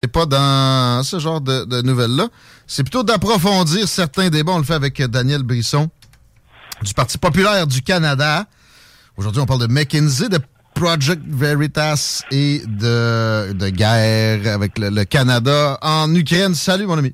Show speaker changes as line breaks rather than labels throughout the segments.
C'est pas dans ce genre de, nouvelles-là. C'est plutôt d'approfondir certains débats. On le fait avec Daniel Brisson du Parti populaire du Canada. Aujourd'hui, on parle de McKinsey, de Project Veritas et de, de guerre avec le Canada en Ukraine. Salut, mon ami.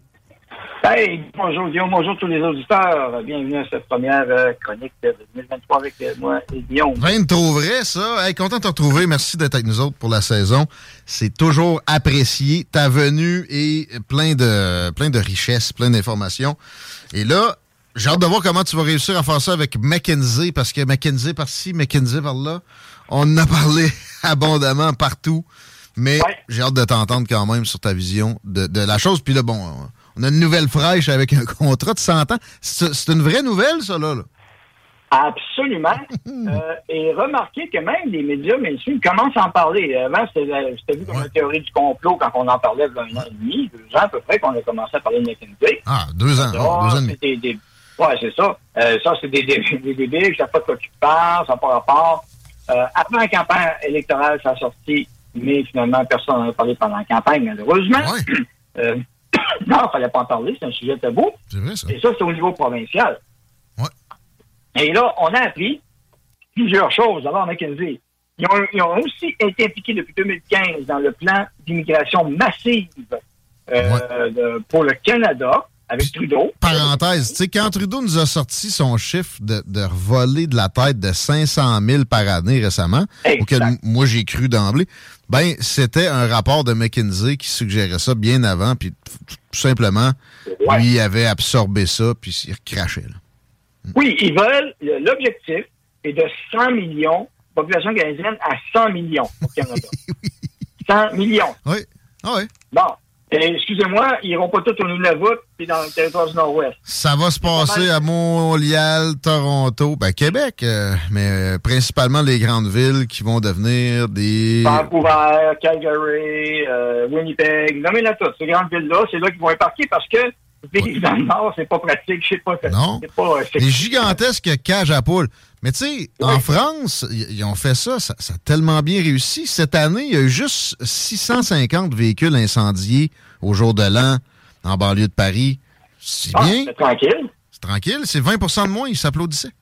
Hey, bonjour Guillaume, bonjour tous les auditeurs. Bienvenue à cette première euh, chronique de 2023 avec euh, moi et Guillaume.
Rien de trop vrai, ça. Hey, content de te retrouver. Merci d'être avec nous autres pour la saison. C'est toujours apprécié. Ta venue est plein de, plein de richesses, plein d'informations. Et là, j'ai hâte de voir comment tu vas réussir à faire ça avec McKinsey, parce que McKinsey par-ci, McKinsey par-là, on en a parlé abondamment partout. Mais
Ouais.
j'ai hâte de t'entendre quand même sur ta vision de, de la chose. Puis là, bon, on a une nouvelle fraîche avec un contrat de 100 ans. C'est une vraie nouvelle, ça, là? là?
Absolument. Euh, et remarquez que même les médias mainstream commencent à en parler. Avant, c'était vu comme
Ouais.
une théorie du complot quand on en parlait il y a un an et demi, deux ans à peu près, qu'on a commencé à parler de McKinsey.
Ah, deux ans. Ah, deux ans et demi.
c'est ça. Euh, ça, c'est des, des, débiles qui savent pas de quoi tu parles, ça n'a pas rapport. Euh, après la campagne électorale, ça a sorti, mais finalement, personne n'en a parlé pendant la campagne, malheureusement.
Ouais,
Euh, non, il fallait pas en parler, c'est un sujet tabou.
c'est vrai, ça.
Et ça, c'est au niveau provincial.
Ouais.
Et là, on a appris plusieurs choses. D'abord, McKinsey. Ils ont, ils ont aussi été impliqués depuis 2015 dans le plan d'immigration massive euh, de- pour le Canada avec Trudeau.
Parenthèse, tu sais, quand Trudeau nous a sorti son chiffre de, de voler de la tête de 500 000 par année récemment,
Exact.
auquel moi j'ai cru d'emblée, ben c'était un rapport de McKinsey qui suggérait ça bien avant, puis tout simplement,
Ouais.
lui avait absorbé ça, puis il recrachait. Là.
Oui, ils veulent, le- l'objectif est de 100 millions, population canadienne à 100 millions au Canada. 100 millions.
Oui, ah oui.
Bon. Et, excusez-moi, ils iront pas tous au Nunavut puis dans le territoire du Nord-Ouest.
Ça va se passer à Montréal, Toronto, ben Québec, euh, mais euh, principalement les grandes villes qui vont devenir des...
Vancouver, Calgary, euh, Winnipeg, nommez-la toutes. Ces grandes villes-là, c'est là qu'ils vont embarquer parce que vivre dans le Nord, c'est pas pratique, je sais pas.
Non.
C'est pas, euh,
Des gigantesques cages à poules. Mais tu sais, en France, ils ont fait ça, ça, ça a tellement bien réussi. Cette année, il y a eu juste 650 véhicules incendiés au jour de l'an en banlieue de Paris. C'est
Ah,
bien,
c'est tranquille.
c'est tranquille, c'est 20% de moins, ils s'applaudissaient.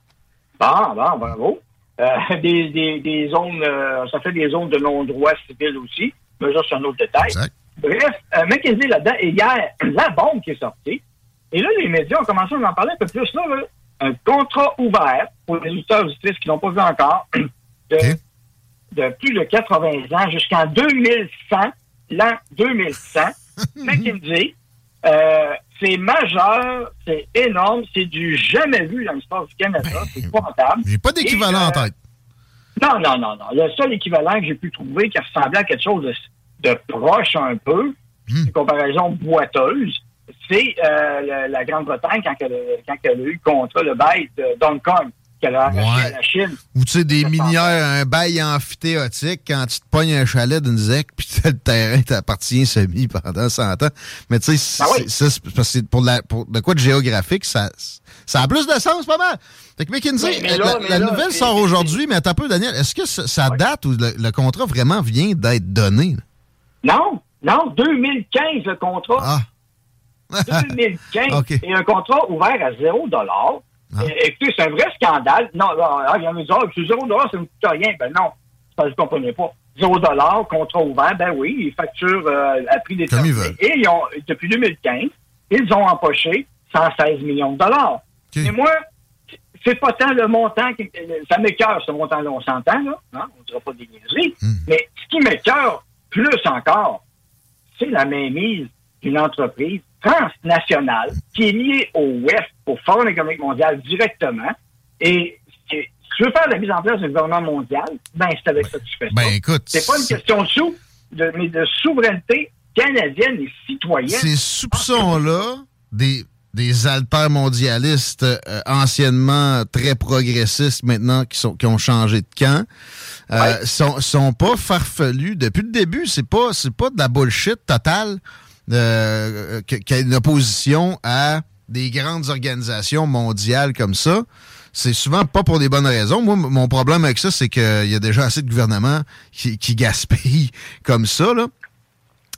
Bon, bon, bravo. Euh, des, des, des zones, euh, ça fait des zones de non-droit civil aussi, mais ça, c'est un autre détail.
Exact.
Bref, euh, McKinsey là-dedans, et hier, la bombe qui est sortie. Et là, les médias ont commencé à en parler un peu plus. Là, là. Un contrat ouvert pour les auditeurs auditrices qui n'ont pas vu encore, de, plus de 80 ans jusqu'en 2100, l'an 2100. McKinsey, euh, c'est majeur, c'est énorme, c'est du jamais vu dans l'histoire du Canada, c'est épouvantable.
J'ai pas d'équivalent
Et, euh,
en tête.
Non, non, non, non. Le seul équivalent que j'ai pu trouver qui ressemblait à quelque chose de, de proche un peu,
Hmm.
une comparaison boiteuse, c'est euh, la, la Grande-Bretagne quand elle, a- quand elle a eu contre le bail de Hong Kong, qu'elle a arraché
Ouais.
à la Chine.
Ou tu sais, des minières, un bail amphithéotique, quand tu te pognes un chalet d'une zec, puis t'as le terrain t'appartient semi pendant 100 ans. Mais tu sais, c'est-
Ah oui.
c'est- ça, c'est parce que c'est pour, la, pour de quoi de géographique, ça, ça a plus de sens, pas mal. Fait que McKinsey,
Oui, mais
la,
là- mais
la
là,
nouvelle sort aujourd'hui, mais attends un peu, Daniel, est-ce que ça, ça
Ouais.
date ou le, le contrat vraiment vient d'être donné? là?
Non, non, 2015 le contrat.
Ah.
2015
OK.
et un contrat ouvert à 0
Ah.
Et- Écoutez, c'est un vrai scandale. Non, là, ah, il y en a qui disent, Ah, c'est 0 ça ne coûte rien. Ben non, ça, je ne comprenais pas. 0 contrat ouvert, ben oui, ils facturent euh, à prix des Et ils ont, depuis 2015, ils ont empoché 116 millions de dollars. Et moi, c'est pas tant le montant qui, ça m'écœure, ce montant-là, on s'entend, là, hein, on ne dira pas des niaiseries, hmm. mais ce qui m'écœure plus encore, c'est la mainmise d'une entreprise transnationale qui est liée au WEF, au Forum économique mondial, directement. Et si tu veux faire la mise en place d'un gouvernement mondial, ben c'est avec ça que tu fais
ben, Écoute,
c'est pas une question de sous, mais de souveraineté canadienne et citoyenne.
Ces soupçons-là, des des altermondialistes euh, anciennement très progressistes maintenant qui sont qui ont changé de camp euh, sont sont pas farfelus depuis le début c'est pas c'est pas de la bullshit totale euh, qu'il y a une opposition à des grandes organisations mondiales comme ça c'est souvent pas pour des bonnes raisons. Moi, mon problème avec ça, c'est qu'il y a déjà assez de gouvernements qui, qui gaspillent comme ça. Là.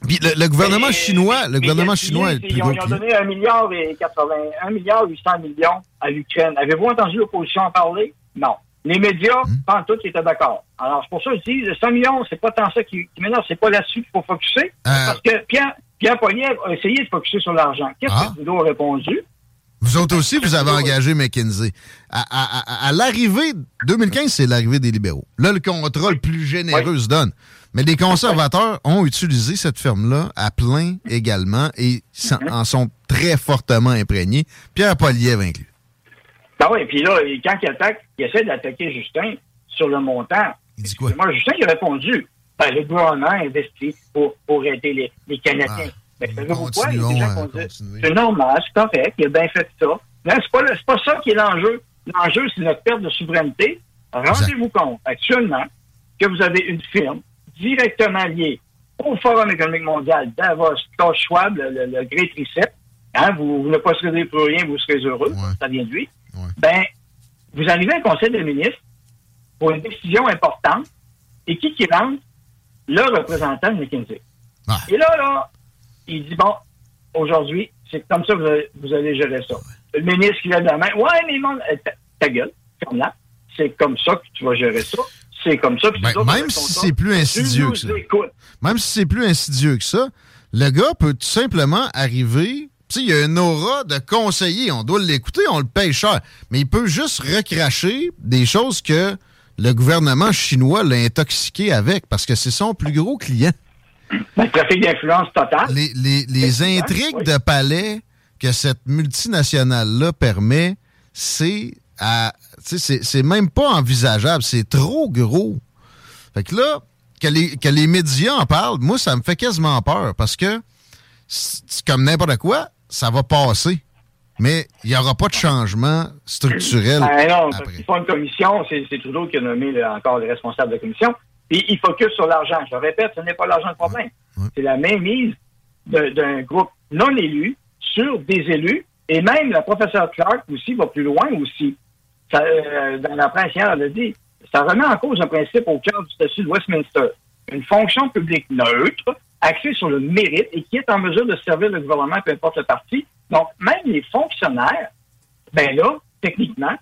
Puis le, gouvernement chinois, le gouvernement chinois est
plus ils, ont, ils ont donné 1 milliard et 80, 1 milliard 800 millions à l'Ukraine. Avez-vous entendu l'opposition en parler? Non. Les médias, hmm? pas tout, étaient d'accord. Alors, c'est pour ça que je dis, 100 millions, c'est pas tant ça qui, qui m'énerve, c'est pas là-dessus qu'il faut focuser. Euh. Parce que Pierre, Pierre Poilievre a essayé de focuser sur l'argent. Qu'est-ce ah. que Trudeau a répondu?
Vous autres aussi, vous avez engagé McKinsey. À, à, à, l'arrivée, 2015, c'est l'arrivée des libéraux. Là, le contrat le plus généreux se donne. Mais les conservateurs ont utilisé cette ferme-là à plein également et mhm. en sont très fortement imprégnés. Pierre Poliev inclus.
Ben oui, puis là, quand il attaque, il essaie d'attaquer Justin sur le montant.
Il dit quoi?
Moi, Justin, il a répondu. Ben, le gouvernement investit pour, pour aider les, les Canadiens. Ah, ben, pourquoi? C'est normal, c'est correct, il a bien fait ça. Mais c'est pas, pas ça qui est l'enjeu. L'enjeu, c'est notre perte de souveraineté. Rendez-vous compte, actuellement, que vous avez une firme directement lié au Forum économique mondial Davos, Klaus Schwab, le, le, Great Reset. Hein, vous, ne possédez plus rien, vous serez heureux. Ça vient de lui. Ben, vous arrivez à un conseil des ministres pour une décision importante et qui qui rentre? Le représentant de McKinsey. Ah. Et là, là, il dit, bon, aujourd'hui, c'est comme ça que vous allez, gérer ça. Le ministre qui lève la main, ouais, mais mon, euh, ta, gueule, comme là, c'est comme ça que tu vas gérer ça c'est comme ça.
Ben, même si c'est plus insidieux que ça. Même si c'est plus insidieux que ça, le gars peut tout simplement arriver. Tu il y a une aura de conseiller. On doit l'écouter, on le paye cher. Mais il peut juste recracher des choses que le gouvernement chinois l'a intoxiqué avec parce que c'est son plus gros client.
Le trafic d'influence totale.
Les, intrigues de palais que cette multinationale-là permet, c'est à c'est même pas envisageable. C'est trop gros. Fait que là, que les, que les médias en parlent, moi, ça me fait quasiment peur parce que, comme n'importe quoi, ça va passer. Mais il n'y aura pas de changement structurel.
Ben non, c'est pas une commission, c'est Trudeau qui a nommé encore les responsables de la commission. Puis il focus sur l'argent. Je répète, ce n'est pas l'argent le problème. C'est la mise d'un groupe non élu sur des élus. Et même la professeure Clark aussi va plus loin aussi ça, euh, dans la presse hier, elle a dit, ça remet en cause un principe au cœur du statut de Westminster. Une fonction publique neutre, axée sur le mérite et qui est en mesure de servir le gouvernement, peu importe le parti. Donc, même les fonctionnaires, ben là, techniquement,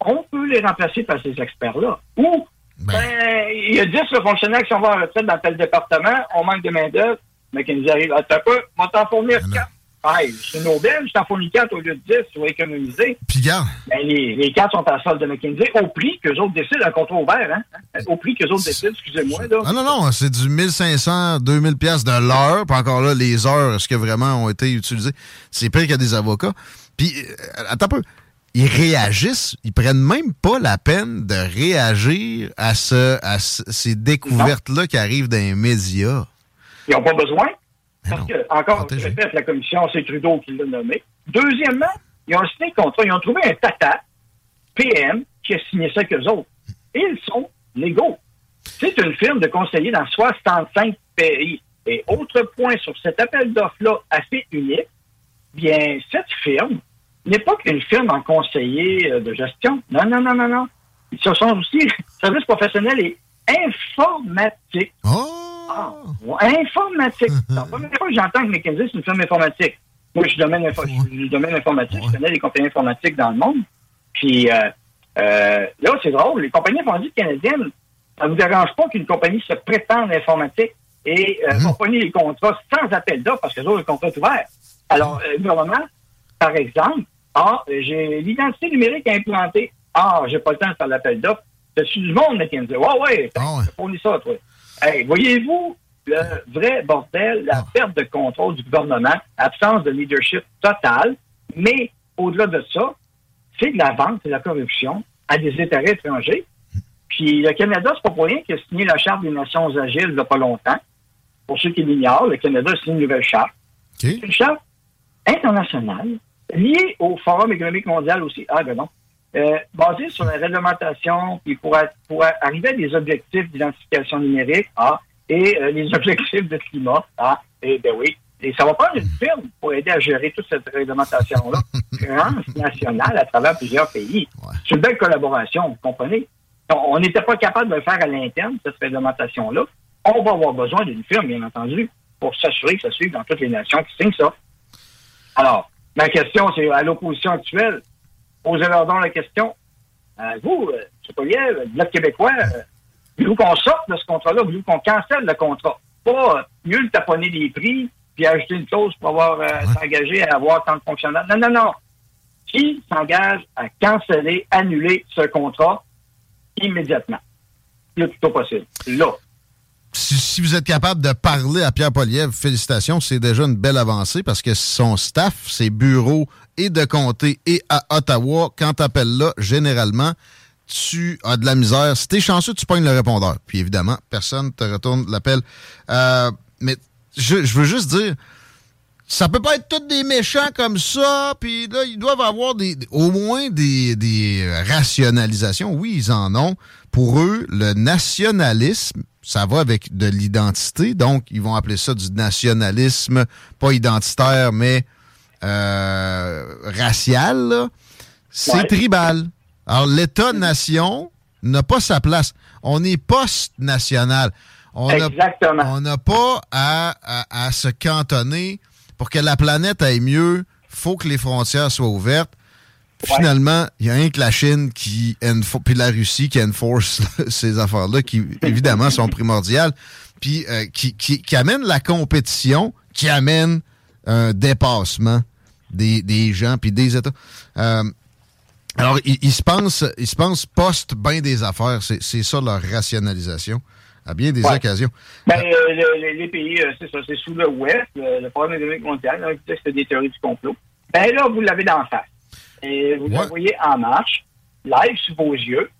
on peut les remplacer par ces experts-là. Ou, ben, ben il y a 10 fonctionnaires qui sont en retraite dans tel département, on manque de main-d'œuvre, mais qui nous arrivent à peu, on va t'en fournir ben c'est Nobel, je t'en fournis 4 au lieu de 10, tu vas économiser.
Puis garde.
Ben, les, les 4 sont à la solde de McKinsey, au prix qu'eux autres décident, un contrat ouvert, hein? Au prix qu'eux autres décident, excusez-moi, là.
Ah non, non, c'est du 1500, 2000 pièces de l'heure, puis encore là, les heures, est-ce que vraiment ont été utilisées? C'est pire qu'il y a des avocats. Puis, euh, attends un peu. Ils réagissent, ils prennent même pas la peine de réagir à, ce, à ces découvertes-là qui arrivent dans les médias.
Ils n'ont pas besoin? Parce que, encore, je répète, la commission, c'est Trudeau qui l'a nommé. Deuxièmement, ils ont signé un contrat, ils ont trouvé un tata, PM, qui a signé ça qu'eux autres. Et ils sont légaux. C'est une firme de conseillers dans 65 pays. Et autre point sur cet appel d'offres-là assez unique, bien, cette firme n'est pas qu'une firme en conseiller euh, de gestion. Non, non, non, non, non. Ils sont aussi services professionnels et informatiques.
Oh!
Ah, informatique. la première fois que j'entends que McKinsey, c'est une firme informatique. Moi, je suis domaine, domaine informatique. Je connais les compagnies informatiques dans le monde. Puis euh, euh, là, c'est drôle. Les compagnies informatiques canadiennes Ça ne vous dérange pas qu'une compagnie se prétende informatique et euh, mmh. les contrats sans appel d'offres parce que les autres, le contrat est ouvert. Alors, euh, le gouvernement, par exemple, ah, j'ai l'identité numérique implantée. Ah, j'ai pas le temps de faire l'appel d'offres. C'est du monde, McKinsey. Ouais, ouais, oh, ouais. ça, toi. Hey, voyez-vous le vrai bordel, la ah. perte de contrôle du gouvernement, absence de leadership total, mais au-delà de ça, c'est de la vente, c'est de la corruption à des intérêts étrangers. Puis le Canada, c'est pas pour rien qu'il a signé la Charte des Nations Agiles il n'y a pas longtemps. Pour ceux qui l'ignorent, le Canada a signé une nouvelle charte. C'est une charte internationale liée au Forum économique mondial aussi. Ah, ben non. Euh, basée sur la réglementation, puis pour, pour arriver à des objectifs d'identification numérique, ah, et euh, les objectifs de climat, ah, et ben oui. Et ça va prendre une firme pour aider à gérer toute cette réglementation-là, transnationale à travers plusieurs pays. C'est une belle collaboration, vous comprenez? On n'était pas capable de le faire à l'interne, cette réglementation-là. On va avoir besoin d'une firme, bien entendu, pour s'assurer que ça suive dans toutes les nations qui signent ça. Alors, ma question, c'est à l'opposition actuelle, posez-leur donc la question. Euh, vous, euh, le Bloc québécois, euh, voulez-vous qu'on sorte de ce contrat-là? Voulez-vous qu'on cancelle le contrat? Pas euh, mieux le taponner des prix, puis ajouter une clause pour avoir euh, s'engager à avoir tant de fonctionnaires. Non, non, non. Qui s'engage à canceller, annuler ce contrat immédiatement? Le plus tôt possible. Là.
Si, vous êtes capable de parler à Pierre Poliev, félicitations, c'est déjà une belle avancée parce que son staff, ses bureaux et de comté et à Ottawa, quand t'appelles là, généralement, tu as de la misère. Si t'es chanceux, tu pognes le répondeur. Puis évidemment, personne te retourne l'appel. Euh, mais je, veux juste dire, ça peut pas être tous des méchants comme ça, puis là, ils doivent avoir des, au moins des, des rationalisations. Oui, ils en ont. Pour eux, le nationalisme, ça va avec de l'identité, donc ils vont appeler ça du nationalisme, pas identitaire, mais euh, racial. C'est tribal. Alors, l'État-nation n'a pas sa place. On est post-national. On n'a pas à, se cantonner pour que la planète aille mieux. faut que les frontières soient ouvertes. Finalement, il y a rien que la Chine qui puis la Russie qui enforce ces affaires-là, qui évidemment sont primordiales, puis euh, qui, qui, amènent la compétition, qui amène un dépassement des, des gens puis des États. Euh, alors, ils, se pensent, ils se pensent post bien des affaires. C'est ça leur rationalisation à bien des occasions.
Ben, euh, les pays, euh, c'est ça, c'est sous le Ouest, le, Programme économique mondial, hein, c'est des théories du complot. Ben là, vous l'avez dans face. Et vous le voyez en marche, live sous vos yeux.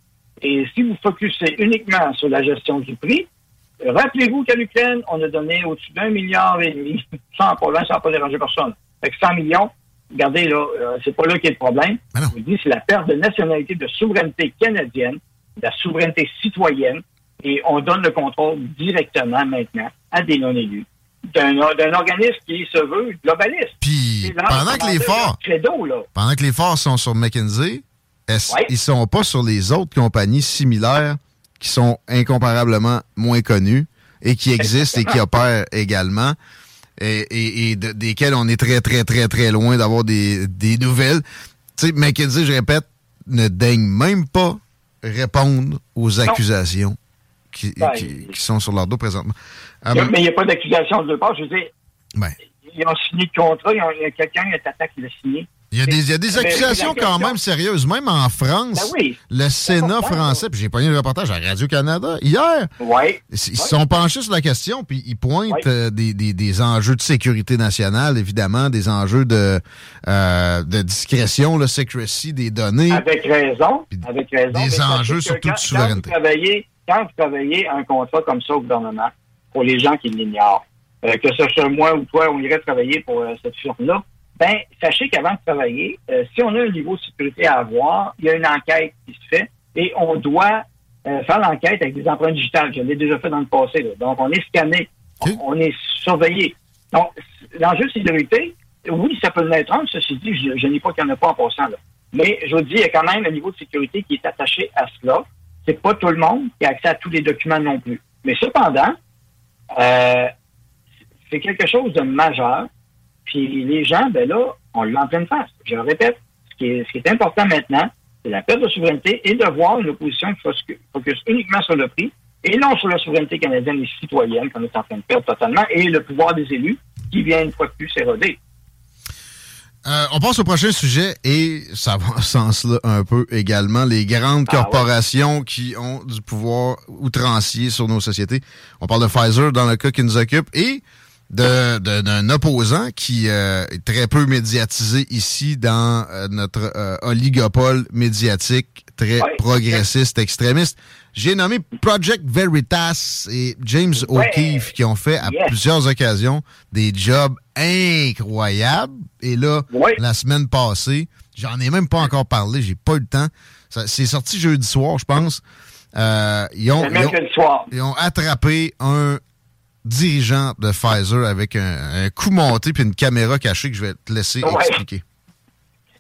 Et si vous focussez uniquement sur la gestion du prix, rappelez-vous qu'à l'Ukraine, on a donné au-dessus d'un milliard et demi, sans problème, sans pas déranger personne. Fait que 100 millions, regardez, là, euh, c'est pas là qu'il y a le problème. Je vous dis, c'est la perte de nationalité, de souveraineté canadienne, de la souveraineté citoyenne, et on donne le contrôle directement maintenant à des non-élus d'un organisme qui se veut globaliste.
Puis pendant que les forts pendant que les forts sont sur McKinsey, ils sont pas sur les autres compagnies similaires qui sont incomparablement moins connues et qui existent et qui opèrent également et, et, desquels on est très, très, très, très loin d'avoir des, des nouvelles? Tu sais, McKinsey, je répète, ne daigne même pas répondre aux accusations qui, qui, sont sur leur dos présentement.
mais il n'y a pas d'accusation de part. Je veux dire, ben. ils ont signé le contrat, il y a quelqu'un qui attaque qui l'a signé.
Il y a des, il y a des accusations quand même sérieuses. Même en France, ben le Sénat français, puis j'ai pas eu le reportage à Radio-Canada hier, ils se sont penchés sur la question, puis ils pointent euh, des, des, des, enjeux de sécurité nationale, évidemment, des enjeux de, euh, de discrétion, le secrecy des données.
Avec raison. Avec raison.
Des enjeux surtout de souveraineté.
Quand vous, travaillez, quand vous travaillez un contrat comme ça au gouvernement, pour les gens qui l'ignorent, euh, que ce soit moi ou toi, on irait travailler pour cette firme-là, ben, sachez qu'avant de travailler, euh, si on a un niveau de sécurité à avoir, il y a une enquête qui se fait et on doit euh, faire l'enquête avec des empreintes digitales. Je l'ai déjà fait dans le passé. Donc, on est scanné, on, est surveillé. Donc, l'enjeu de sécurité, oui, ça peut l'être un, ceci dit, je, je n'ai pas qu'il n'y en a pas en passant. Là. Mais je vous dis, il y a quand même un niveau de sécurité qui est attaché à cela. C'est pas tout le monde qui a accès à tous les documents non plus. Mais cependant, euh, c'est quelque chose de majeur puis les gens, ben là, on lui en pleine face. Je le répète, ce qui est, ce qui est important maintenant, c'est la perte de souveraineté et de voir une opposition qui focus uniquement sur le prix et non sur la souveraineté canadienne et citoyenne qu'on est en train de perdre totalement, et le pouvoir des élus qui vient une fois de plus s'éroder.
Euh, on passe au prochain sujet et ça va en ce sens-là un peu également. Les grandes
Ah,
corporations qui ont du pouvoir outrancier sur nos sociétés. On parle de Pfizer dans le cas qui nous occupe et de- de- d'un opposant qui euh, est très peu médiatisé ici dans euh, notre oligopole médiatique très
Ouais.
progressiste, extrémiste. J'ai nommé Project Veritas et James
Ouais.
O'Keefe qui ont fait à
Yes.
plusieurs occasions des jobs incroyables. Et là,
Ouais.
la semaine passée, j'en ai même pas encore parlé, j'ai pas eu le temps. C'est sorti jeudi soir, je pense. Euh, ils, ont,
Le
ils, ont,
mercredi soir.
ils ont attrapé un dirigeant de Pfizer avec un, un coup monté puis une caméra cachée que je vais te laisser expliquer.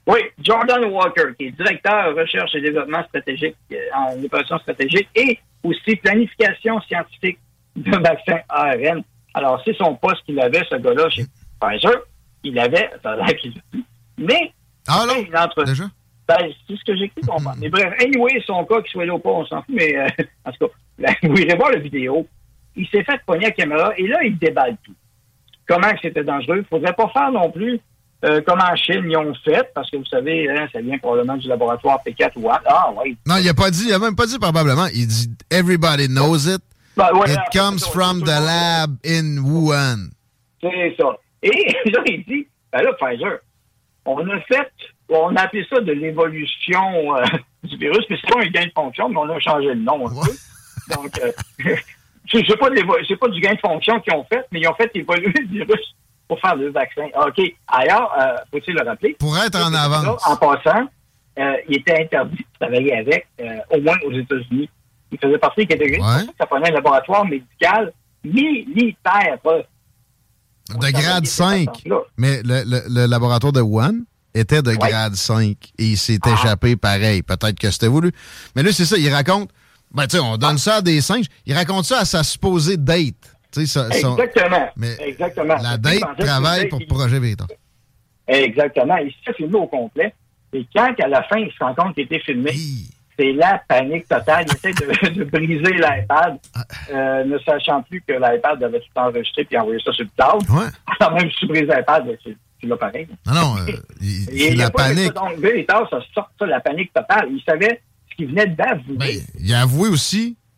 Oui, Jordan Walker, qui est directeur recherche et développement stratégique euh, en opération stratégique et aussi planification scientifique de vaccins ARN. Alors, c'est son poste qu'il avait, ce gars-là, chez Pfizer. Il avait, ça a l'air qu'il. Mais,
Ah non,
une entre-
déjà?
ben, c'est ce que j'ai cru comprendre. Mais bref, anyway, son cas, qu'il soit là ou pas, on s'en fout, mais euh, en tout cas, vous irez voir la vidéo. Il s'est fait pogner la caméra et là, il déballe tout. Comment que c'était dangereux? Il ne faudrait pas faire non plus euh, comme en Chine, ils ont fait, parce que vous savez, hein, ça vient probablement du laboratoire P4 ou. Ah, oui.
Non, il a pas dit, il a même pas dit probablement. Il dit Everybody knows it.
Ben, ouais,
It
alors,
comes
ça,
from the lab in Wuhan.
C'est ça. Et là, il dit, ben là, Pfizer, on a fait, on a appelé ça de l'évolution euh, du virus, mais c'est pas un gain de fonction, mais on a changé le nom un peu. Donc, euh, c'est pas, pas du gain de fonction qu'ils ont fait, mais ils ont fait évoluer le virus pour faire le vaccin. OK. Ailleurs, euh, faut-il le rappeler?
Pour être en avance.
En passant, euh, il était interdit de travailler avec, euh, au moins aux États-Unis. Il faisait partie des catégories.
Ouais.
Ça prenait un laboratoire médical militaire. pas-
De grade 5.
Là.
Mais le, le- le laboratoire de Wuhan était de
Ouais.
grade 5 et il s'est
Ah.
échappé pareil. Peut-être que c'était voulu. Mais là, c'est ça, il raconte. Ben, tu sais, on donne ça à des singes. Il raconte ça à sa supposée date. Ça-
Exactement.
mais
Exactement.
la
que
travaille pour Projet Veritas.
Exactement. Il s'est filmé au complet. Et quand, à la fin, il se rend compte qu'il était filmé, c'est la panique totale. Il essaie de, de briser l'iPad,
Ah.
euh, ne sachant plus que l'iPad avait tout enregistré puis envoyé ça sur le cloud.
Ouais.
Alors même si tu brises l'iPad, ben, tu, tu l'as pareil.
Non, non, euh, il- c'est
il
la
fait
panique.
Donc, ça sort ça, la panique totale. Il savait ce qu'il venait d'avouer.
Ben, il a avoué aussi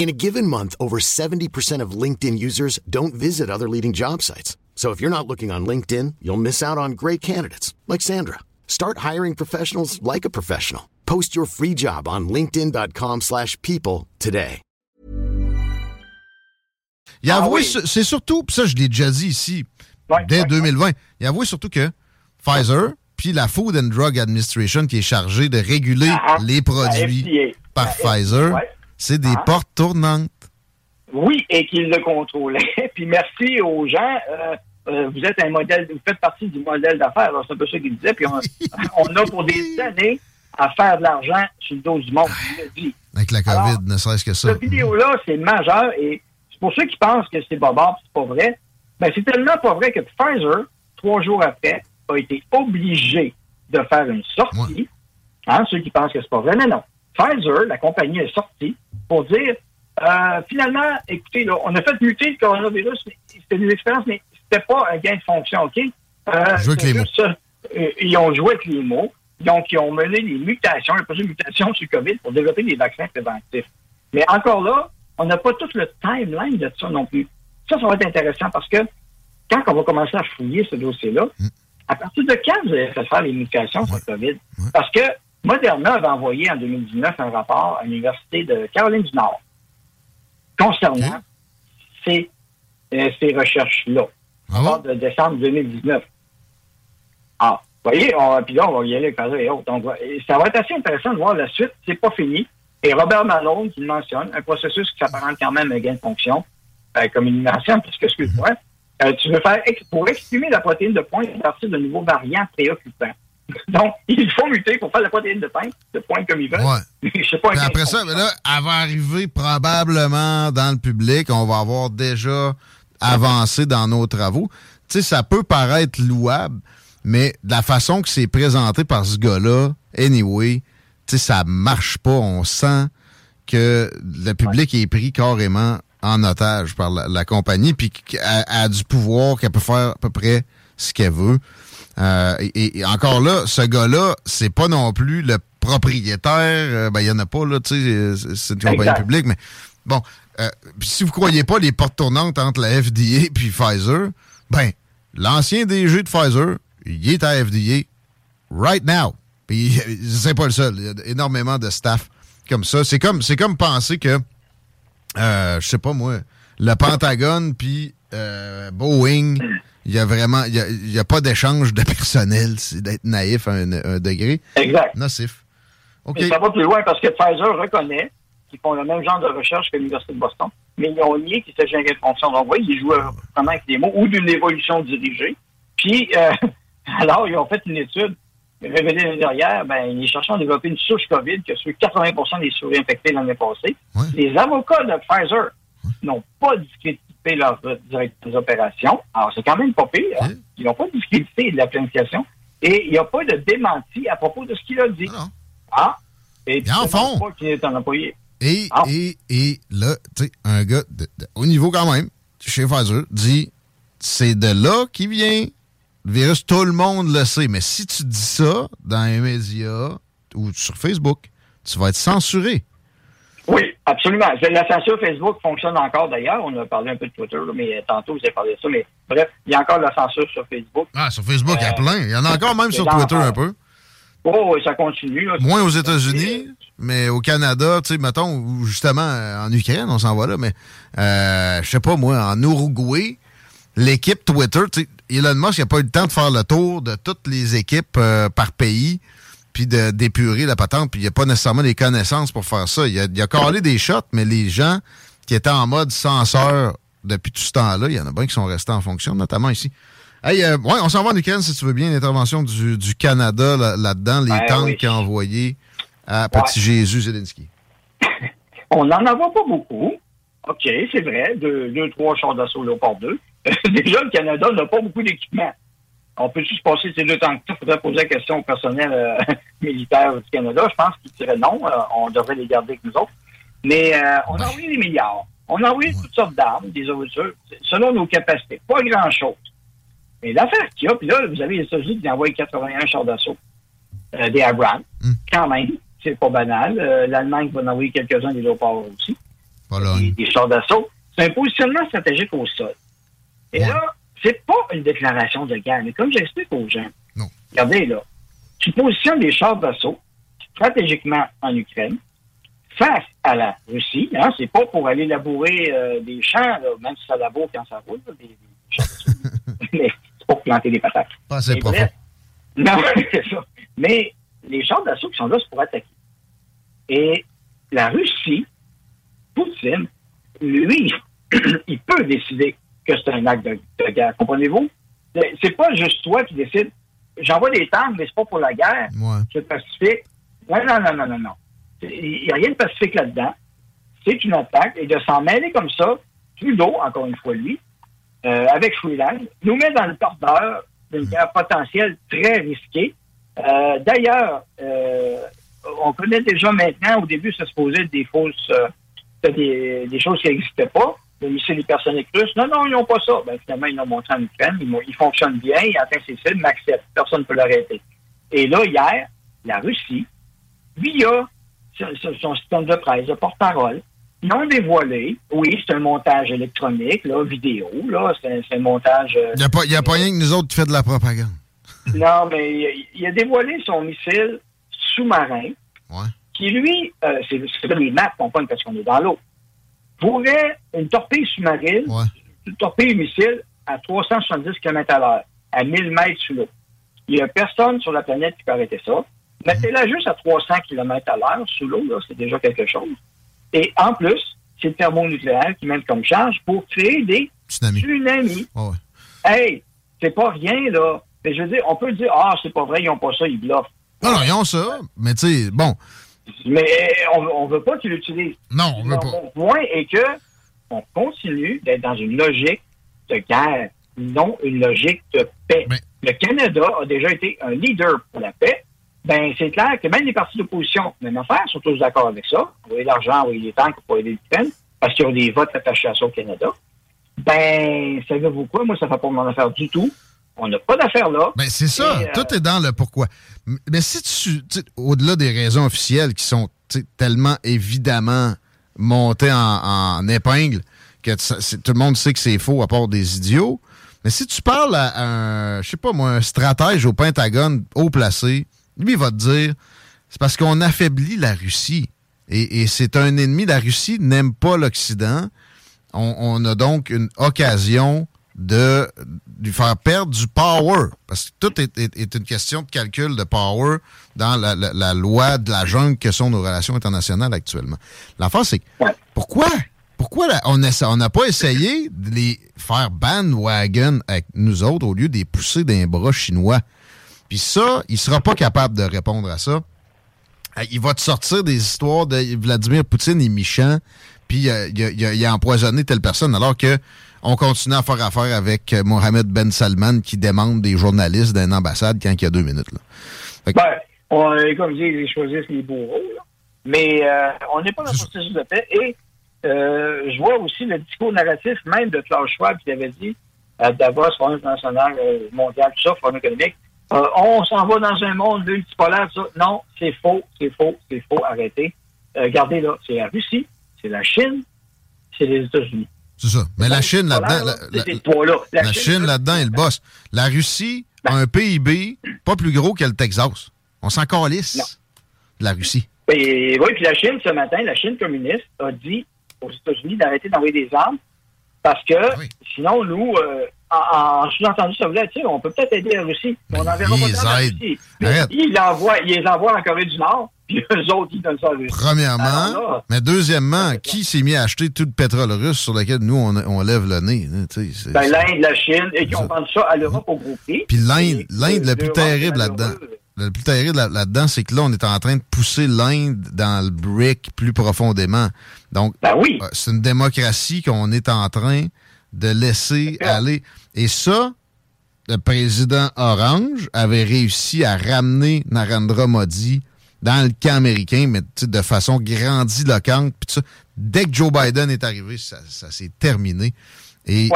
In a given month, over 70% of LinkedIn users don't visit other leading job sites. So if you're not looking on LinkedIn, you'll miss out on great candidates like Sandra. Start hiring professionals like a professional. Post your free job on linkedin.com/people slash people today.
Il a
Ah
avoué,
oui.
c'est surtout, ça je l'ai déjà dit ici,
Ouais,
dès
ouais,
2020, il a avoué surtout que Pfizer, puis la Food and Drug Administration qui est chargée de réguler
Ah,
les
la
produits par
La
Pfizer,
ouais.
C'est des
Ah.
portes tournantes.
Oui, et qu'il le contrôlait. Puis merci aux gens. euh, euh, vous êtes un modèle, vous faites partie du modèle d'affaires. Alors, C'est un peu ça qu'il disait. Puis on, on a pour des années à faire de l'argent sur le dos du monde. Dit.
Avec la COVID,
Alors,
ne serait-ce que ça.
Cette vidéo-là, c'est majeur et c'est pour ceux qui pensent que c'est bobard, c'est pas vrai. Mais c'est tellement pas vrai que Pfizer, trois jours après, a été obligé de faire une sortie. Hein, ceux qui pensent que c'est pas vrai, mais non. Pfizer, la compagnie est sortie pour dire euh, finalement, écoutez, là, on a fait muter le coronavirus, c'était des expériences, mais c'était pas un gain de fonction, OK? Euh,
Jouer avec les
ça. Euh, ils ont joué avec les mots. Donc, ils ont mené des mutations, ils ont des mutations sur le COVID pour développer des vaccins préventifs. Mais encore là, on n'a pas tout le timeline de ça non plus. Ça, ça va être intéressant parce que quand on va commencer à fouiller ce dossier-là, À partir de quand vous fait faire les mutations sur le COVID? Parce que Moderna avait envoyé en 2019 un rapport à l'Université de Caroline du Nord concernant ces, euh, ces recherches-là.
Ah
de décembre 2019. Ah, vous voyez, on, puis là, on va y aller avec et autres. Donc, ça va être assez intéressant de voir la suite. C'est pas fini. Et Robert Malone qui le mentionne, un processus qui s'apparente quand même à un gain de fonction, euh, comme il mentionne, parce que, excuse-moi, euh, tu veux faire, pour exprimer la protéine de pointe à partir de nouveaux variants préoccupants. Donc, il faut muter pour faire la protéine de pointe, de pointe comme il veut.
Ouais.
Je sais pas.
après ça, là, elle va arriver probablement dans le public. On va avoir déjà avancé dans nos travaux. Tu sais, ça peut paraître louable, mais de la façon que c'est présenté par ce gars-là, anyway, tu sais, ça marche pas. On sent que le public est pris carrément en otage par la, compagnie, puis qu'elle a, du pouvoir, qu'elle peut faire à peu près ce qu'elle veut. Euh, et, encore là, ce gars-là, c'est pas non plus le propriétaire. Euh, ben, il y en a pas, là, tu sais, c'est une compagnie publique, mais bon, euh, si vous croyez pas les portes tournantes entre la FDA et Pfizer, ben, l'ancien DG de Pfizer, il est à FDA right now. Puis c'est pas le seul. Il y a énormément de staff comme ça. C'est comme, c'est comme penser que, euh, je sais pas moi, le Pentagone puis euh, Boeing, il y a vraiment, il y a, pas d'échange de personnel. C'est d'être naïf à un, degré.
Exact.
Nocif.
Ça va plus loin parce que Pfizer reconnaît qu'ils font le même genre de recherche que l'Université de Boston, mais ils ont nié qu'il s'agit d'une fonction. Donc, oui, ils jouent vraiment avec les mots ou d'une évolution dirigée. Puis, euh, alors, ils ont fait une étude révélée l'année dernière, ben, les chercheurs ont développé une souche COVID qui a tué 80% des souris infectées l'année passée. Les avocats de Pfizer n'ont pas discrédité leurs directeurs opérations. Alors, c'est quand même pas pire. Hein? Ils n'ont pas discrédité de la planification. Et il n'y a pas de démenti à propos de ce qu'il a dit. Ah,
et en fond.
Pas qu'il est un employé.
Et, ah. et, et là, tu sais, un gars de, au niveau quand même, chez Pfizer, dit c'est de là qu'il vient. Le virus, tout le monde le sait. Mais si tu dis ça dans les médias ou sur Facebook, tu vas être censuré.
Oui, absolument. La censure Facebook fonctionne encore d'ailleurs. On a parlé un peu de Twitter, mais tantôt, vous avez parlé de ça. Mais bref, il y a encore la censure sur Facebook.
Ah, sur Facebook, il y a euh, plein. Il y en a encore même sur Twitter un peu.
Oh, ça continue.
Moins aux États-Unis, mais au Canada, tu sais, mettons, justement, euh, en Ukraine, on s'en va là, mais euh, je sais pas, moi, en Uruguay, l'équipe Twitter, tu sais, Elon Musk n'a pas eu le temps de faire le tour de toutes les équipes euh, par pays, puis de d'épurer la patente, puis il n'y a pas nécessairement les connaissances pour faire ça. Il a, il a collé des shots, mais les gens qui étaient en mode censeur depuis tout ce temps-là, il y en a bien qui sont restés en fonction, notamment ici. Hey, euh, ouais, on s'en va en Ukraine, si tu veux bien, l'intervention du, du, Canada là-dedans, les ben tanks qu'il a envoyés à Petit Jésus Zelensky.
on n'en a pas beaucoup. OK, c'est vrai, deux, deux, trois chars d'assaut Léopard 2. Déjà, le Canada n'a pas beaucoup d'équipement. On peut juste passer ces deux tanks Il faudrait poser la question au personnel euh, militaire du Canada. Je pense qu'il dirait non. Euh, on devrait les garder avec nous autres. Mais on a envoyé des milliards. On a envoyé toutes sortes d'armes, des ouvertures, selon nos capacités. Pas grand-chose. Mais l'affaire qu'il y a, puis là, vous avez les États-Unis qui envoient 81 chars d'assaut, euh, des Abrams, hmm. quand même. C'est pas banal. Euh, L'Allemagne va en envoyer quelques-uns des léopards aussi. Des, des, chars d'assaut. C'est un positionnement stratégique au sol. Et là, c'est pas une déclaration de guerre, mais comme j'explique aux gens, regardez là, tu positionnes des chars d'assaut stratégiquement en Ukraine face à la Russie. Hein, c'est pas pour aller labourer euh, des champs, même si ça laboure quand ça roule, des, des d'assaut. mais pour planter des patates.
Pas assez profond.
non, c'est ça. Mais les chars d'assaut qui sont là, c'est pour attaquer. Et la Russie, Poutine, lui, il peut décider que c'est un acte de, guerre. Comprenez-vous? C'est pas juste toi qui décides. J'envoie des tanks, mais c'est pas pour la guerre. C'est pacifique. Non, non, non, non, non, non. Il n'y a rien de pacifique là-dedans. C'est une attaque. Et de s'en mêler comme ça, Trudeau, encore une fois, lui, euh, avec Freeland, nous met dans le porteur d'une guerre potentielle très risquée. Euh, d'ailleurs, euh, on connaît déjà maintenant, au début, ça se posait des fausses, des, des, choses qui n'existaient pas. Le missile hypersonique russe, non, non, ils n'ont pas ça. Ben, finalement, ils l'ont montré en Ukraine. Il, fonctionne bien, il atteint ses cibles, mais accepte. Personne ne peut l'arrêter. Et là, hier, la Russie, via son système de presse, de porte-parole, non dévoilé. Oui, c'est un montage électronique, là, vidéo, là, c'est un, montage...
Il n'y a, pas, y a pas rien que nous autres qui fait de la propagande.
non, mais il a dévoilé son missile sous-marin, qui lui, euh, c'est pas des maps qu'on pointe parce qu'on est dans l'eau, pourrait une torpille sous-marine, une torpille missile à 370 km à l'heure, à 1000 mètres sous l'eau. Il n'y a personne sur la planète qui peut arrêter ça. Mettez-la juste à 300 km à l'heure sous l'eau, c'est déjà quelque chose. Et en plus, c'est le thermonucléaire qui mène comme charge pour créer des tsunamis. Hey, c'est pas rien, là. Mais je veux dire, on peut dire, ah, c'est pas vrai, ils n'ont pas ça, ils bluffent.
Non, non, ils ont ça, mais tu sais, bon.
Mais on, ne veut pas qu'ils l'utilisent.
Non, on veut pas.
Mon point est que on continue d'être dans une logique de guerre, non une logique de paix. Le Canada a déjà été un leader pour la paix. Ben, c'est clair que même les partis d'opposition, même affaire, sont tous d'accord avec ça. Envoyer l'argent, envoyer les tanks pour aider l'Ukraine, parce qu'il y a des votes attachés à ça au Canada. Ben, savez-vous quoi? Moi, ça ne fait pas mon affaire du tout. On n'a pas d'affaire là.
Ben, c'est ça. Euh, tout est dans le pourquoi. Mais si tu, au-delà des raisons officielles qui sont tellement évidemment montées en, épingle que tout le monde sait que c'est faux à part des idiots. Mais si tu parles à un, je sais pas moi, un stratège au Pentagone haut placé, lui, il va te dire, c'est parce qu'on affaiblit la Russie. Et, c'est un ennemi. La Russie n'aime pas l'Occident. On, a donc une occasion de lui faire perdre du power. Parce que tout est, une question de calcul de power dans la, loi de la jungle que sont nos relations internationales actuellement. L'affaire, c'est pourquoi? Pourquoi on n'a pas essayé de les faire bandwagon avec nous autres au lieu de les pousser d'un bras chinois? Puis ça, il sera pas capable de répondre à ça. Euh, il va te sortir des histoires de Vladimir Poutine et méchant, puis euh, il, a, empoisonné telle personne, alors que on continue à faire affaire avec euh, Mohamed Ben Salman qui demande des journalistes d'une ambassade quand il y a deux minutes. Là.
Ben, on, comme je dis, ils choisissent les bourreaux. Mais on n'est pas dans le processus de paix. Et je vois aussi le discours narratif même de Klaus Schwab qui avait dit à Davos, Forum international mondial, tout ça, Forum économique, euh, on s'en va dans un monde multipolaire, ça. Non, c'est faux, c'est faux, c'est faux, arrêtez. Euh, regardez là, c'est la Russie, c'est la Chine, c'est les États-Unis.
C'est ça. Mais la Chine là-dedans. La, la, Chine, là-dedans, elle bosse. La Russie a un PIB pas plus gros que le Texas. On s'en calisse de la Russie.
oui, puis la Chine, ce matin, la Chine communiste a dit aux États-Unis d'arrêter d'envoyer des armes parce que ah sinon, nous, euh, en, sous-entendu, ça voulait dire, on peut peut-être aider la Russie. on n'enverra pas de la Russie. Les envoient en Corée du Nord, puis eux autres, ils donnent ça à la Russie.
Premièrement, mais deuxièmement, qui s'est mis à acheter tout le pétrole russe sur lequel nous, on, lève le nez?
Ben, L'Inde, la Chine, et qui ont vendu ça à l'Europe au groupe
Puis l'Inde, l'Inde, le plus terrible là-dedans. Le plus terrible là-dedans, c'est que là, on est en train de pousser l'Inde dans le brick plus profondément. Donc,
ben oui.
Euh, c'est une démocratie qu'on est en train de laisser aller. Et ça, le président Orange avait réussi à ramener Narendra Modi dans le camp américain, mais de façon grandiloquente. Dès que Joe Biden est arrivé, ça, s'est terminé. Et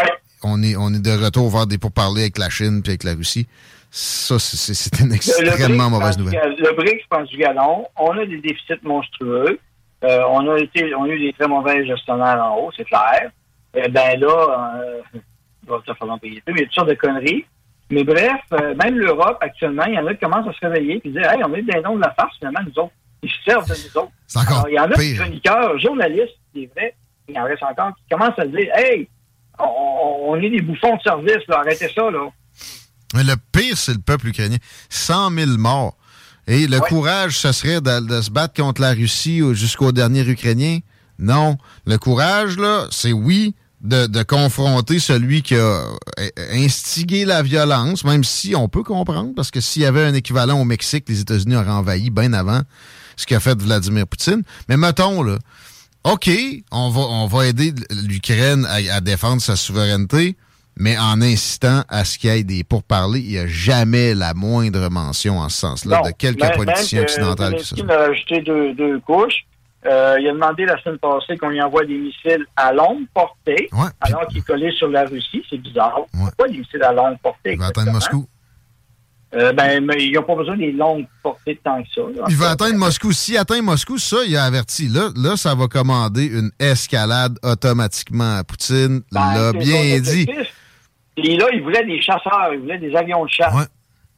on, est, on est de retour vers des pourparlers avec la Chine et avec la Russie. Ça, c'est une extrêmement mauvaise nouvelle.
Le BRICS pense du galon. On a des déficits monstrueux. Euh, on, a été, on a eu des très mauvais gestionnaires en haut, c'est clair. Eh ben là, euh, il va falloir payer plus. Il y a toutes sortes de conneries. Mais bref, euh, même l'Europe, actuellement, il y en a qui commencent à se réveiller et dire Hey, on est des noms de la farce, finalement, nous autres. Ils se servent de nous autres.
Alors,
il y en a des chroniqueurs, journalistes, c'est vrai, il en reste encore, qui commencent à dire Hey, on, est des bouffons de service, là, arrêtez ça, là.
Mais le pire, c'est le peuple ukrainien. 100 000 morts. Et le courage, ce serait de, de, se battre contre la Russie jusqu'au dernier Ukrainien? Non. Le courage, là, c'est oui, de, confronter celui qui a euh, instigé la violence, même si on peut comprendre, parce que s'il y avait un équivalent au Mexique, les États-Unis auraient envahi bien avant ce qu'a fait Vladimir Poutine. Mais mettons, là, OK, on va, on va aider l'Ukraine à, défendre sa souveraineté, mais en insistant à ce qu'il y ait des pourparlers, il n'y a jamais la moindre mention en ce sens-là de quelques politiciens occidentaux
qui a ajouté deux couches. Euh, il a demandé la semaine passée qu'on lui envoie des missiles à longue portée, alors qu'il collé sur la Russie. C'est bizarre. Pourquoi des missiles à longue portée?
Il va atteindre Moscou.
Euh, ben, mais ils n'ont pas besoin des longues portées tant que ça.
il va atteindre Moscou. S'il atteint Moscou, ça, il a averti. Là, là, ça va commander une escalade automatiquement à Poutine. Ben, l'a bien dit.
Et là, il voulait des chasseurs, il voulait des avions de chasse.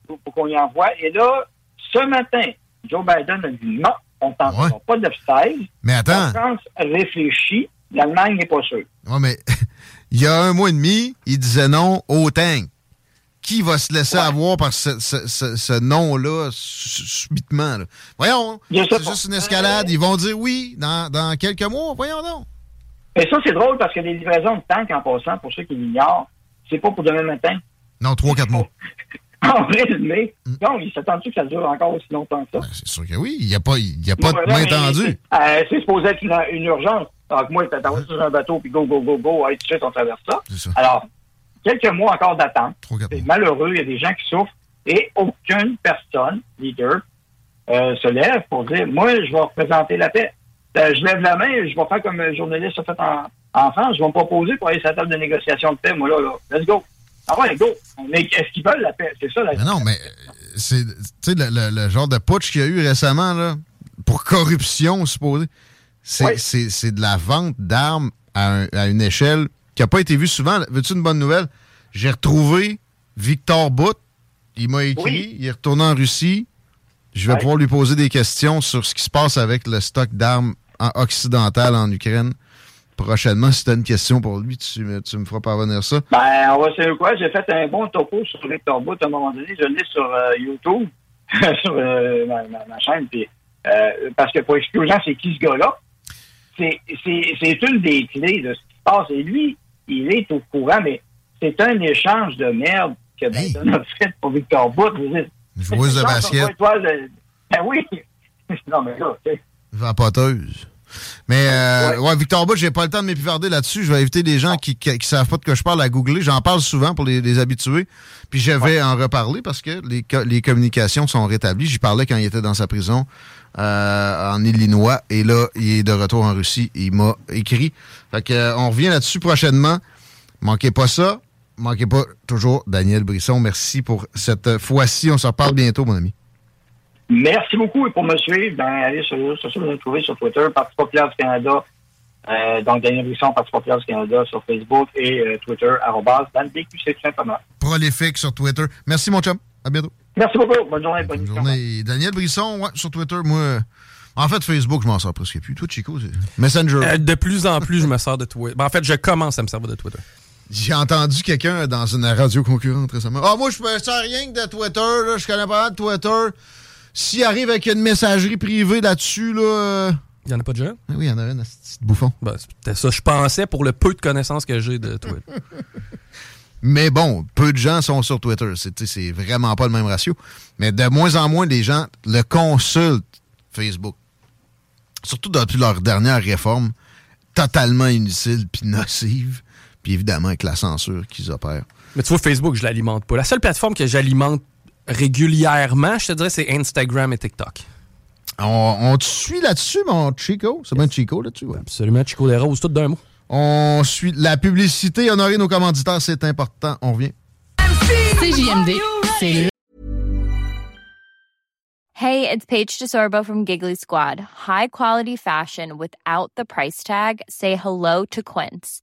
pour, pour qu'on y envoie. Et là, ce matin, Joe Biden a dit non, on t'en
Ouais.
pas de F-16.
Mais
La
attends,
France réfléchit, l'Allemagne n'est pas sûre.
ouais, mais il y a un mois et demi, il disait non au tank. Qui va se laisser
Ouais.
avoir par ce, ce- ce- ce nom-là su- subitement? là? Voyons, c'est juste une escalade. Ils vont dire oui dans, dans quelques mois. Voyons donc.
Et ça, c'est drôle parce que les livraisons de tanks, en passant, pour ceux qui l'ignorent, c'est pas pour demain matin.
Non, trois, quatre mois.
En résumé, donc, il s'attend-tu que ça dure encore aussi longtemps que ça?
Ben, c'est sûr que oui. Il n'y a pas, il y a pas
Non,
de main tendue.
euh, c'est supposé être une, une urgence. Donc, moi, t'attends sur un bateau, puis go, go, go, go, allez, tout de suite, on traverse ça. Alors, quelques mois encore d'attente. C'est malheureux, il y a des gens qui souffrent et aucune personne, leader, euh, se lève pour dire Moi, je vais représenter la paix. Euh, je lève la main, je vais faire comme un journaliste a fait en, en France, je vais me proposer pour aller sur la table de négociation de paix, moi là, là. Let's go. Ah ouais, go. Mais est-ce qu'ils veulent la paix? C'est ça la
Mais non, mais euh, c'est tu sais, le, le- le genre de putsch qu'il y a eu récemment là, pour corruption, supposé. C'est c'est de la vente d'armes à, un- à une échelle qui n'a pas été vue souvent. Veux-tu une bonne nouvelle? J'ai retrouvé Victor Bout. Il m'a écrit.
Oui.
Il est retourné en Russie. Je vais
Ouais.
pouvoir lui poser des questions sur ce qui se passe avec le stock d'armes en- occidentales en Ukraine. Prochainement, si tu as une question pour lui, tu, me- tu me feras parvenir ça.
Ben, on va savoir quoi? J'ai fait un bon topo sur Victor Bout à un moment donné. Je l'ai sur euh, YouTube, sur euh, ma, ma- ma chaîne. Euh, parce que pour expliquer aux gens, c'est qui ce gars-là, c'est une des clés de ce qui se passe. Et lui, il est au courant, mais c'est un échange de merde que
Hey.
A fait pour Victor Bout.
Joueuse de basket.
de- Ben oui. non, mais là, tu sais.
Vapoteuse. Mais euh,
Ouais.
ouais. Victor Bout, j'ai pas le temps de m'épivarder là-dessus. Je vais éviter les gens qui, qui, qui savent pas de quoi je parle à googler. J'en parle souvent pour les, les habitués. Puis je vais en reparler parce que les, co- les communications sont rétablies. J'y parlais quand il était dans sa prison euh, en Illinois. Et là, il est de retour en Russie. Il m'a écrit. Fait que, euh, on revient là-dessus prochainement. Manquez pas ça. Manquez pas toujours Daniel Brisson. Merci pour cette fois-ci. On se reparle bientôt, mon ami.
Merci beaucoup. Et pour me suivre, ben, allez sur les réseaux sociaux, vous me trouvez sur Twitter, Parti populaire du Canada. Euh, donc, Daniel Brisson, Parti populaire du Canada sur Facebook et euh, Twitter, arrobas, dans le DQC, tout simplement.
Prolifique sur Twitter. Merci, mon chum. À bientôt.
Merci beaucoup. Bonne journée. Bonne,
Bonne journée. Daniel Brisson, ouais, sur Twitter, moi. En fait, Facebook, je m'en sors presque plus. Toi, Chico, c'est Messenger.
Euh, de plus en plus, je me sers de Twitter. Ben, en fait, je commence à me servir de Twitter.
J'ai entendu quelqu'un dans une radio concurrente récemment. Ah, moi, je ne sers rien que de Twitter, là. Je connais pas de Twitter. S'il arrive avec une messagerie privée là-dessus, là. euh,
Il n'y en a pas de gens?
ah Oui, il y en a une, petit bouffon.
Ben, c'était ça. Je pensais pour le peu de connaissances que j'ai de Twitter.
Mais bon, peu de gens sont sur Twitter. C'est vraiment pas le même ratio. Mais de moins en moins, les gens le consultent, Facebook. Surtout depuis leur dernière réforme, totalement inutile puis nocive. Puis évidemment, avec la censure qu'ils opèrent.
Mais tu vois, Facebook, je l'alimente pas. La seule plateforme que j'alimente régulièrement, je te dirais, c'est Instagram et TikTok.
On, on te suit là-dessus, mon Chico? C'est bien Chico là-dessus, ouais.
Absolument, Chico des Roses, tout d'un mot.
On suit la publicité, honorer nos commanditaires, c'est important. On revient.
CJMD, c'est
Hey, it's Paige DeSorbo from Giggly Squad. High quality fashion without the price tag. Say hello to Quince.